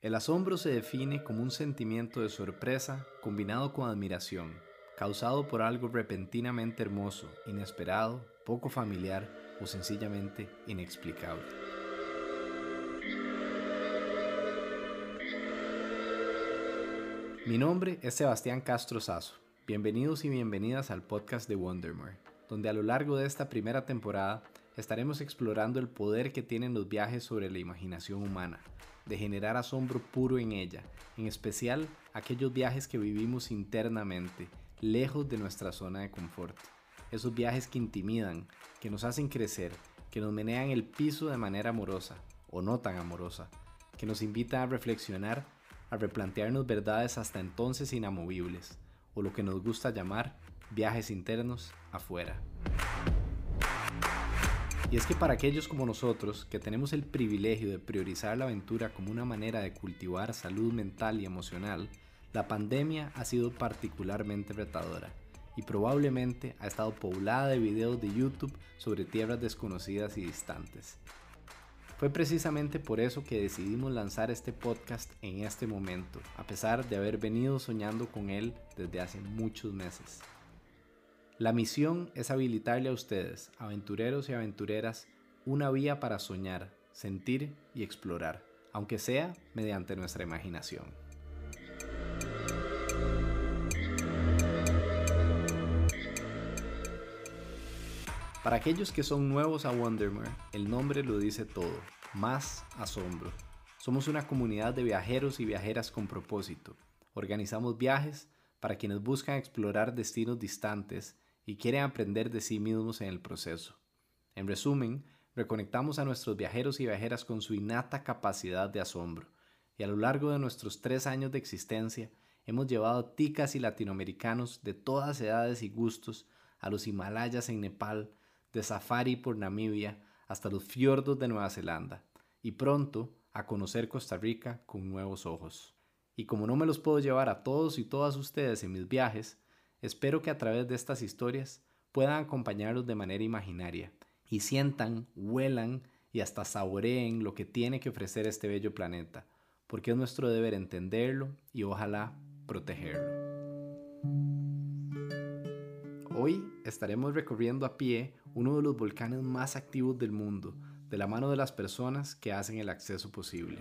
El asombro se define como un sentimiento de sorpresa combinado con admiración, causado por algo repentinamente hermoso, inesperado, poco familiar o sencillamente inexplicable. Mi nombre es Sebastián Castro Sazo. Bienvenidos y bienvenidas al podcast de Wondermore, donde a lo largo de esta primera temporada estaremos explorando el poder que tienen los viajes sobre la imaginación humana, de generar asombro puro en ella, en especial aquellos viajes que vivimos internamente, lejos de nuestra zona de confort. Esos viajes que intimidan, que nos hacen crecer, que nos menean el piso de manera amorosa, o no tan amorosa, que nos invitan a reflexionar, a replantearnos verdades hasta entonces inamovibles, o lo que nos gusta llamar viajes internos afuera. Y es que para aquellos como nosotros, que tenemos el privilegio de priorizar la aventura como una manera de cultivar salud mental y emocional, la pandemia ha sido particularmente retadora y probablemente ha estado poblada de videos de YouTube sobre tierras desconocidas y distantes. Fue precisamente por eso que decidimos lanzar este podcast en este momento, a pesar de haber venido soñando con él desde hace muchos meses. La misión es habilitarle a ustedes, aventureros y aventureras, una vía para soñar, sentir y explorar, aunque sea mediante nuestra imaginación. Para aquellos que son nuevos a Wondermere, el nombre lo dice todo, más asombro. Somos una comunidad de viajeros y viajeras con propósito. Organizamos viajes para quienes buscan explorar destinos distantes y quieren aprender de sí mismos en el proceso. En resumen, reconectamos a nuestros viajeros y viajeras con su innata capacidad de asombro, y a lo largo de nuestros tres años de existencia hemos llevado ticas y latinoamericanos de todas edades y gustos a los Himalayas en Nepal, de safari por Namibia hasta los fiordos de Nueva Zelanda, y pronto a conocer Costa Rica con nuevos ojos. Y como no me los puedo llevar a todos y todas ustedes en mis viajes, Espero que a través de estas historias puedan acompañarlos de manera imaginaria y sientan, huelan y hasta saboreen lo que tiene que ofrecer este bello planeta, porque es nuestro deber entenderlo y ojalá protegerlo. Hoy estaremos recorriendo a pie uno de los volcanes más activos del mundo, de la mano de las personas que hacen el acceso posible.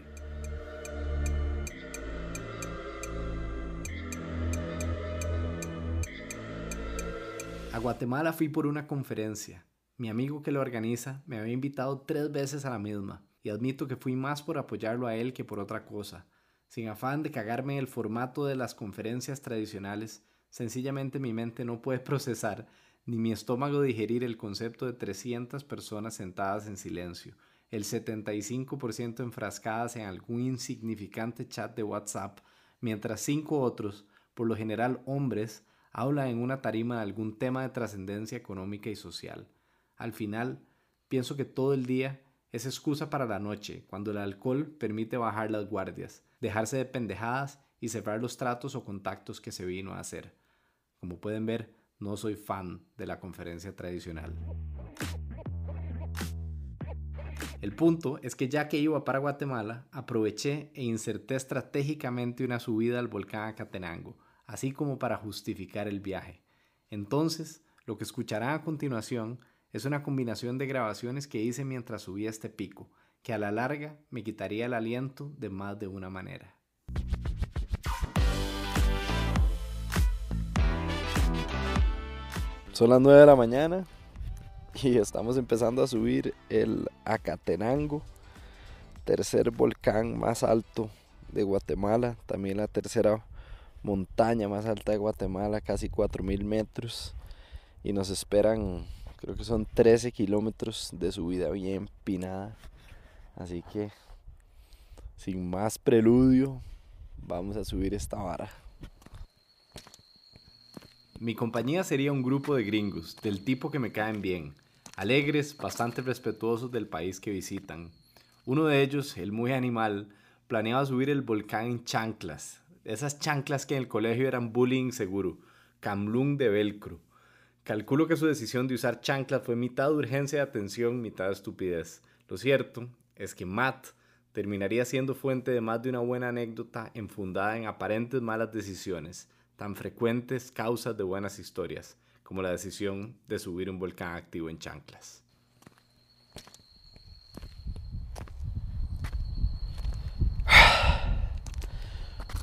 A Guatemala fui por una conferencia. Mi amigo que lo organiza me había invitado tres veces a la misma, y admito que fui más por apoyarlo a él que por otra cosa. Sin afán de cagarme el formato de las conferencias tradicionales, sencillamente mi mente no puede procesar ni mi estómago digerir el concepto de 300 personas sentadas en silencio, el 75% enfrascadas en algún insignificante chat de WhatsApp, mientras cinco otros, por lo general hombres, habla en una tarima de algún tema de trascendencia económica y social. Al final, pienso que todo el día es excusa para la noche, cuando el alcohol permite bajar las guardias, dejarse de pendejadas y cerrar los tratos o contactos que se vino a hacer. Como pueden ver, no soy fan de la conferencia tradicional. El punto es que ya que iba para Guatemala, aproveché e inserté estratégicamente una subida al volcán Acatenango, así como para justificar el viaje. Entonces, lo que escucharán a continuación es una combinación de grabaciones que hice mientras subía este pico, que a la larga me quitaría el aliento de más de una manera. Son las 9 de la mañana y estamos empezando a subir el Acatenango, tercer volcán más alto de Guatemala, también la tercera montaña más alta de Guatemala, casi 4.000 metros. Y nos esperan, creo que son 13 kilómetros de subida bien pinada. Así que, sin más preludio, vamos a subir esta vara. Mi compañía sería un grupo de gringos, del tipo que me caen bien, alegres, bastante respetuosos del país que visitan. Uno de ellos, el muy animal, planeaba subir el volcán en chanclas, esas chanclas que en el colegio eran bullying seguro, camlung de velcro. Calculo que su decisión de usar chanclas fue mitad de urgencia de atención, mitad de estupidez. Lo cierto es que Matt, terminaría siendo fuente de más de una buena anécdota enfundada en aparentes malas decisiones, tan frecuentes causas de buenas historias, como la decisión de subir un volcán activo en chanclas.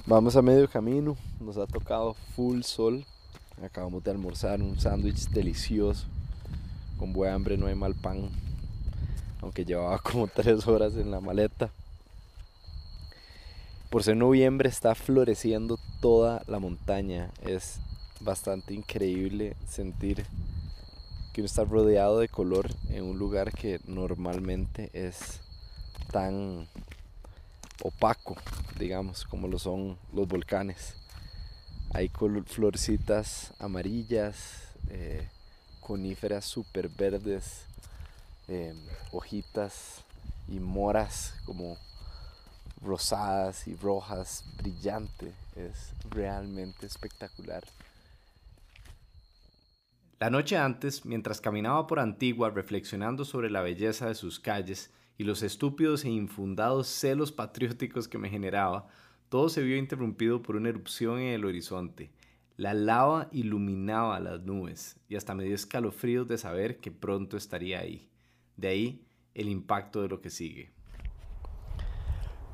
Vamos a medio camino, nos ha tocado full sol. Acabamos de almorzar un sándwich delicioso. Con buen hambre no hay mal pan. Aunque llevaba como tres horas en la maleta. Por ser noviembre está floreciendo toda la montaña. Es bastante increíble sentir que uno está rodeado de color en un lugar que normalmente es tan opaco, digamos, como lo son los volcanes. Hay florcitas amarillas, eh, coníferas super verdes, em, hojitas y moras como rosadas y rojas, brillante. Es realmente espectacular. La noche antes, mientras caminaba por Antigua reflexionando sobre la belleza de sus calles y los estúpidos e infundados celos patrióticos que me generaba, todo se vio interrumpido por una erupción en el horizonte. La lava iluminaba las nubes y hasta me dio escalofríos de saber que pronto estaría ahí. De ahí el impacto de lo que sigue.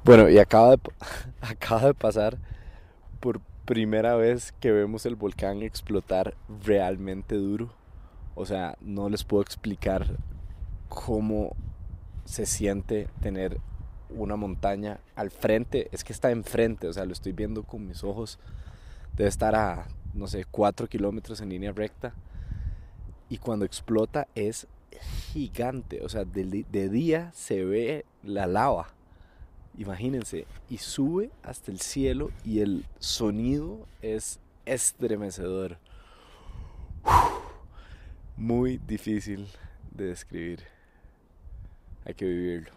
Bueno, y acaba de, acaba de pasar por primera vez que vemos el volcán explotar realmente duro. O sea, no les puedo explicar cómo se siente tener una montaña al frente. Es que está enfrente, o sea, lo estoy viendo con mis ojos. Debe estar a, no sé, 4 kilómetros en línea recta. Y cuando explota es gigante. O sea, de, de día se ve la lava Imagínense, y sube hasta el cielo y el sonido es estremecedor. Muy difícil de describir. Hay que vivirlo.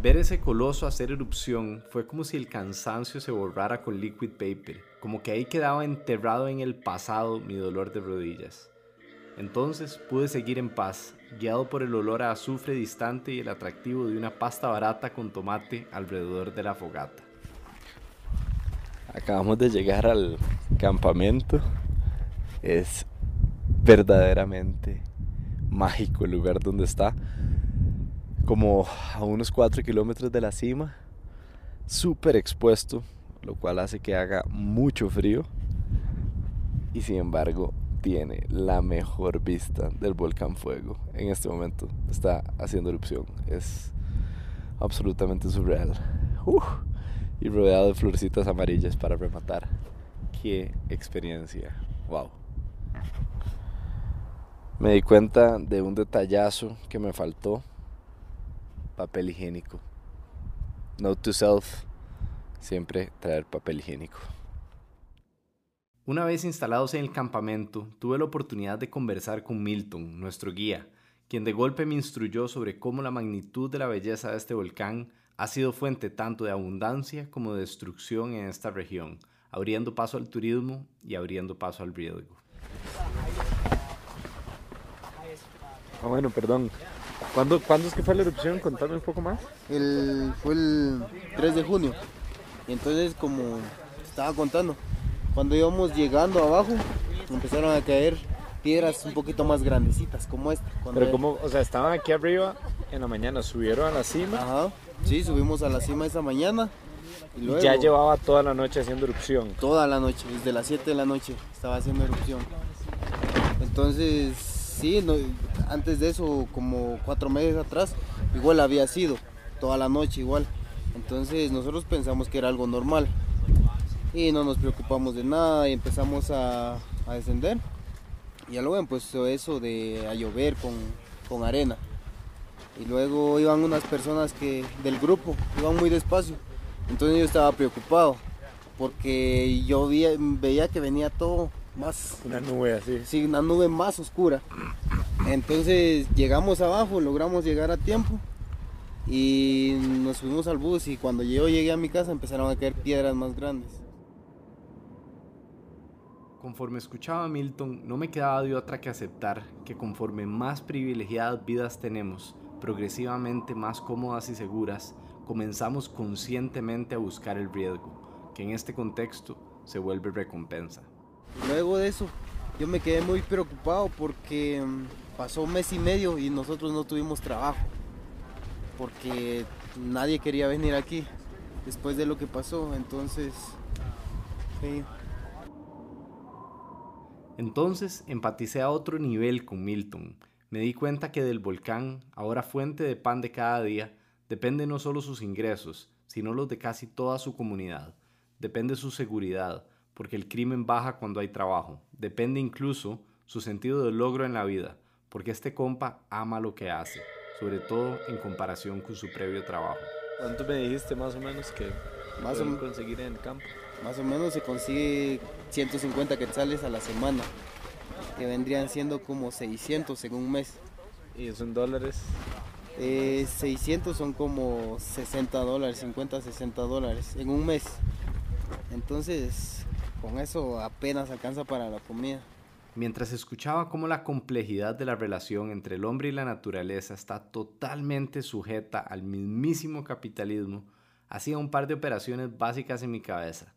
Ver ese coloso hacer erupción fue como si el cansancio se borrara con liquid paper, como que ahí quedaba enterrado en el pasado mi dolor de rodillas. Entonces pude seguir en paz, guiado por el olor a azufre distante y el atractivo de una pasta barata con tomate alrededor de la fogata. Acabamos de llegar al campamento. Es verdaderamente mágico el lugar donde está como a unos 4 kilómetros de la cima, súper expuesto, lo cual hace que haga mucho frío y sin embargo tiene la mejor vista del volcán fuego. En este momento está haciendo erupción, es absolutamente surreal. y rodeado de florecitas amarillas para rematar. Qué experiencia, wow. Me di cuenta de un detallazo que me faltó papel higiénico. Note to self, siempre traer papel higiénico. Una vez instalados en el campamento, tuve la oportunidad de conversar con Milton, nuestro guía, quien de golpe me instruyó sobre cómo la magnitud de la belleza de este volcán ha sido fuente tanto de abundancia como de destrucción en esta región, abriendo paso al turismo y abriendo paso al riesgo. Ah, bueno, perdón. ¿Cuándo, ¿Cuándo es que fue la erupción? Contame un poco más. El, fue el 3 de junio. Y entonces, como estaba contando, cuando íbamos llegando abajo, empezaron a caer piedras un poquito más grandecitas, como esta. Pero como, o sea, estaban aquí arriba en la mañana, subieron a la cima. Ajá, sí, subimos a la cima esa mañana. Y, luego, ya llevaba toda la noche haciendo erupción. Toda la noche, desde las 7 de la noche estaba haciendo erupción. Entonces, sí, no, antes de eso, como cuatro meses atrás, igual había sido, toda la noche igual. Entonces nosotros pensamos que era algo normal y no nos preocupamos de nada y empezamos a, descender. Y luego empezó eso de a llover con, con, arena. Y luego iban unas personas que del grupo, iban muy despacio. Entonces yo estaba preocupado porque yo veía que venía todo más... Una nube así. Sí, una nube más oscura. Entonces llegamos abajo, logramos llegar a tiempo Y nos fuimos al bus y cuando yo llegué a mi casa empezaron a caer piedras más grandes. Conforme escuchaba a Milton, no me quedaba de otra que aceptar que conforme más privilegiadas vidas tenemos, progresivamente más cómodas y seguras, comenzamos conscientemente a buscar el riesgo, que en este contexto se vuelve recompensa. Luego de eso, yo me quedé muy preocupado porque mm, pasó un mes y medio y nosotros no tuvimos trabajo, porque nadie quería venir aquí después de lo que pasó, entonces... Sí. Entonces empaticé a otro nivel con Milton. Me di cuenta que del volcán, ahora fuente de pan de cada día, depende no solo sus ingresos, sino los de casi toda su comunidad. Depende su seguridad, porque el crimen baja cuando hay trabajo. Depende incluso su sentido de logro en la vida, porque este compa ama lo que hace, sobre todo en comparación con su previo trabajo. ¿Cuánto me dijiste más o menos que más o conseguir en el campo? Más o menos se consigue 150 quetzales a la semana, que vendrían siendo como 600 en un mes. ¿Y eso en dólares? 600 eh, son como 60 dólares, 50, 60 dólares en un mes. Entonces, con eso apenas alcanza para la comida. Mientras escuchaba cómo la complejidad de la relación entre el hombre y la naturaleza está totalmente sujeta al mismísimo capitalismo, hacía un par de operaciones básicas en mi cabeza.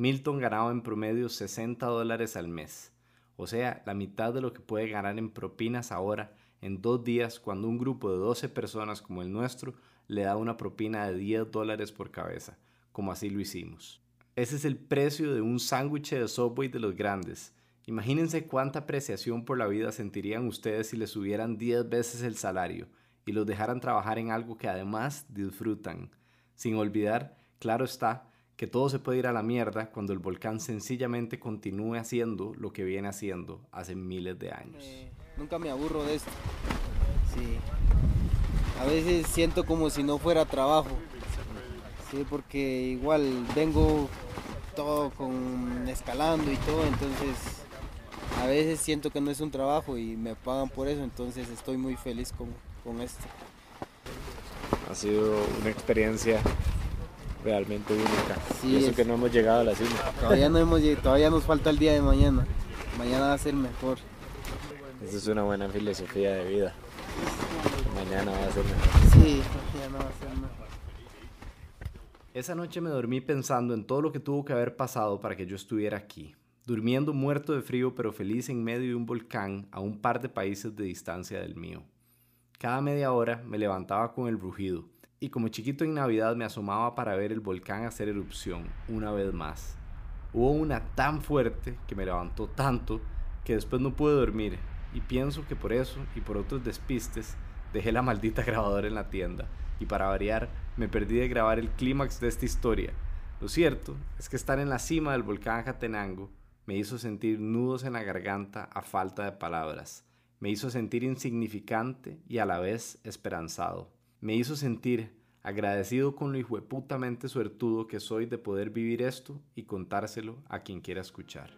Milton ganaba en promedio 60 dólares al mes, o sea, la mitad de lo que puede ganar en propinas ahora en dos días cuando un grupo de 12 personas como el nuestro le da una propina de 10 dólares por cabeza, como así lo hicimos. Ese es el precio de un sándwich de Subway de los grandes. Imagínense cuánta apreciación por la vida sentirían ustedes si les subieran 10 veces el salario y los dejaran trabajar en algo que además disfrutan. Sin olvidar, claro está, que todo se puede ir a la mierda cuando el volcán sencillamente continúe haciendo lo que viene haciendo hace miles de años. Eh, nunca me aburro de esto. Sí. A veces siento como si no fuera trabajo. Sí, porque igual vengo todo con escalando y todo, entonces a veces siento que no es un trabajo y me pagan por eso, entonces estoy muy feliz con, con esto. Ha sido una experiencia realmente única. y eso que no hemos llegado a la cima. Todavía, no hemos, todavía nos falta el día de mañana. Mañana va a ser mejor. Esa es una buena filosofía de vida. Mañana va a ser mejor. Sí, mañana va a ser mejor. Esa noche me dormí pensando en todo lo que tuvo que haber pasado para que yo estuviera aquí, durmiendo muerto de frío pero feliz en medio de un volcán a un par de países de distancia del mío. Cada media hora me levantaba con el rugido y como chiquito en Navidad me asomaba para ver el volcán hacer erupción una vez más. Hubo una tan fuerte que me levantó tanto que después no pude dormir y pienso que por eso y por otros despistes dejé la maldita grabadora en la tienda y para variar me perdí de grabar el clímax de esta historia. Lo cierto es que estar en la cima del volcán Jatenango me hizo sentir nudos en la garganta a falta de palabras. Me hizo sentir insignificante y a la vez esperanzado me hizo sentir agradecido con lo hijueputamente suertudo que soy de poder vivir esto y contárselo a quien quiera escuchar.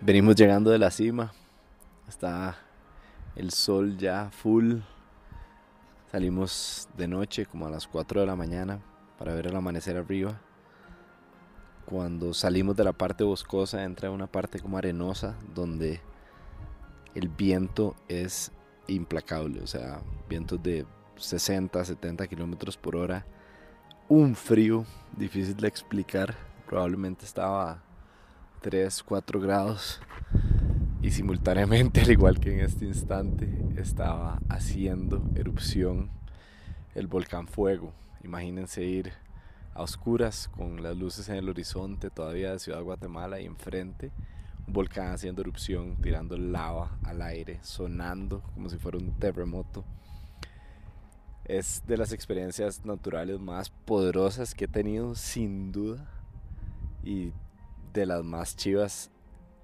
Venimos llegando de la cima, está el sol ya full. Salimos de noche como a las 4 de la mañana para ver el amanecer arriba. Cuando salimos de la parte boscosa entra una parte como arenosa donde el viento es implacable, o sea, vientos de 60, 70 kilómetros por hora, un frío difícil de explicar, probablemente estaba a 3, 4 grados y simultáneamente, al igual que en este instante, estaba haciendo erupción el volcán Fuego. Imagínense ir a oscuras con las luces en el horizonte todavía de Ciudad Guatemala y enfrente volcán haciendo erupción, tirando lava al aire, sonando como si fuera un terremoto. Es de las experiencias naturales más poderosas que he tenido, sin duda. Y de las más chivas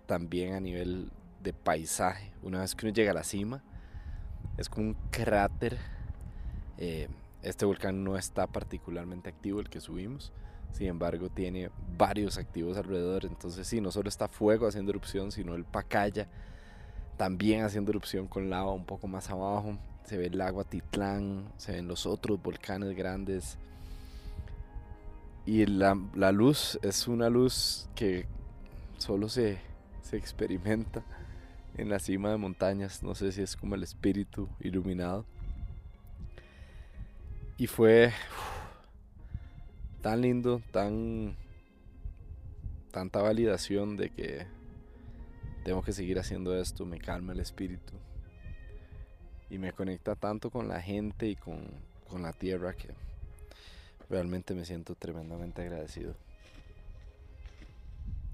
también a nivel de paisaje. Una vez que uno llega a la cima, es como un cráter. Eh, este volcán no está particularmente activo, el que subimos sin embargo, tiene varios activos alrededor. Entonces, sí, no solo está fuego haciendo erupción, sino el Pacaya también haciendo erupción con lava un poco más abajo. Se ve el lago Titlán, se ven los otros volcanes grandes. Y la, la luz es una luz que solo se, se experimenta en la cima de montañas. No sé si es como el espíritu iluminado. Y fue tan lindo, tan tanta validación de que tengo que seguir haciendo esto, me calma el espíritu y me conecta tanto con la gente y con, con la tierra que realmente me siento tremendamente agradecido.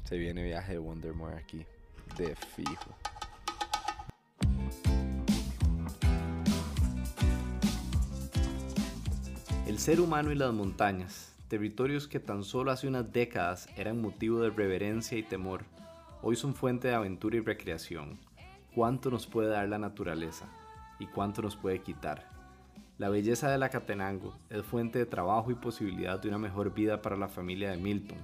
Se viene viaje de Wondermore aquí, de fijo. El ser humano y las montañas, territorios que tan solo hace unas décadas eran motivo de reverencia y temor, hoy son fuente de aventura y recreación. ¿Cuánto nos puede dar la naturaleza? ¿Y cuánto nos puede quitar? La belleza de la Catenango es fuente de trabajo y posibilidad de una mejor vida para la familia de Milton,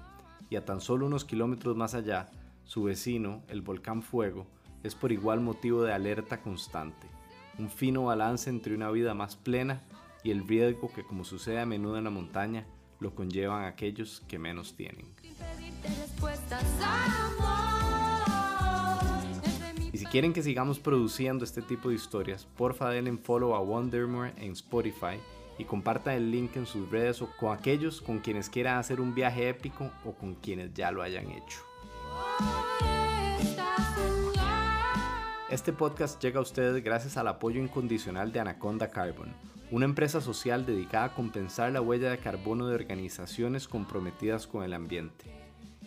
y a tan solo unos kilómetros más allá, su vecino, el volcán Fuego, es por igual motivo de alerta constante, un fino balance entre una vida más plena y el riesgo que, como sucede a menudo en la montaña, lo conllevan aquellos que menos tienen. Y si quieren que sigamos produciendo este tipo de historias, porfa denle follow a Wondermore en Spotify y compartan el link en sus redes o con aquellos con quienes quieran hacer un viaje épico o con quienes ya lo hayan hecho. Este podcast llega a ustedes gracias al apoyo incondicional de Anaconda Carbon, una empresa social dedicada a compensar la huella de carbono de organizaciones comprometidas con el ambiente.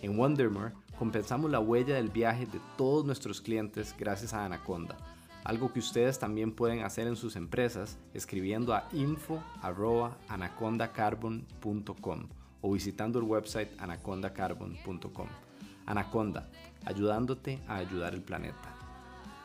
En Wondermore compensamos la huella del viaje de todos nuestros clientes gracias a Anaconda, algo que ustedes también pueden hacer en sus empresas escribiendo a info.anacondacarbon.com o visitando el website anacondacarbon.com. Anaconda, ayudándote a ayudar el planeta.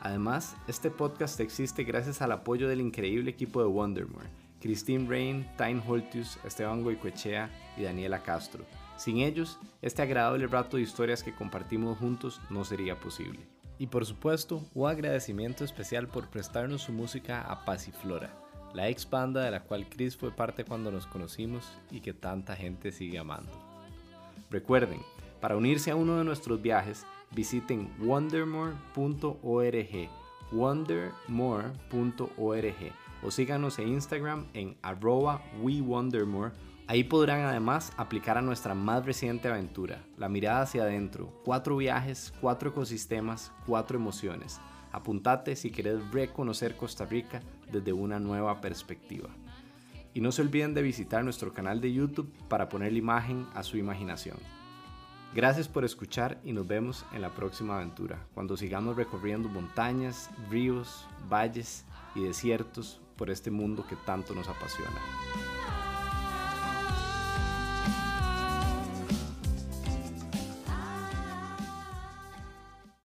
Además, este podcast existe gracias al apoyo del increíble equipo de Wondermore, Christine Rain, Tyne Holtius, Esteban Goicoechea y Daniela Castro. Sin ellos, este agradable rato de historias que compartimos juntos no sería posible. Y por supuesto, un agradecimiento especial por prestarnos su música a Pasiflora, la ex banda de la cual Chris fue parte cuando nos conocimos y que tanta gente sigue amando. Recuerden, para unirse a uno de nuestros viajes, visiten wondermore.org, wondermore.org o síganos en Instagram en arroba wewondermore. Ahí podrán además aplicar a nuestra más reciente aventura, la mirada hacia adentro, cuatro viajes, cuatro ecosistemas, cuatro emociones. Apuntate si querés reconocer Costa Rica desde una nueva perspectiva. Y no se olviden de visitar nuestro canal de YouTube para poner la imagen a su imaginación. Gracias por escuchar y nos vemos en la próxima aventura, cuando sigamos recorriendo montañas, ríos, valles y desiertos por este mundo que tanto nos apasiona.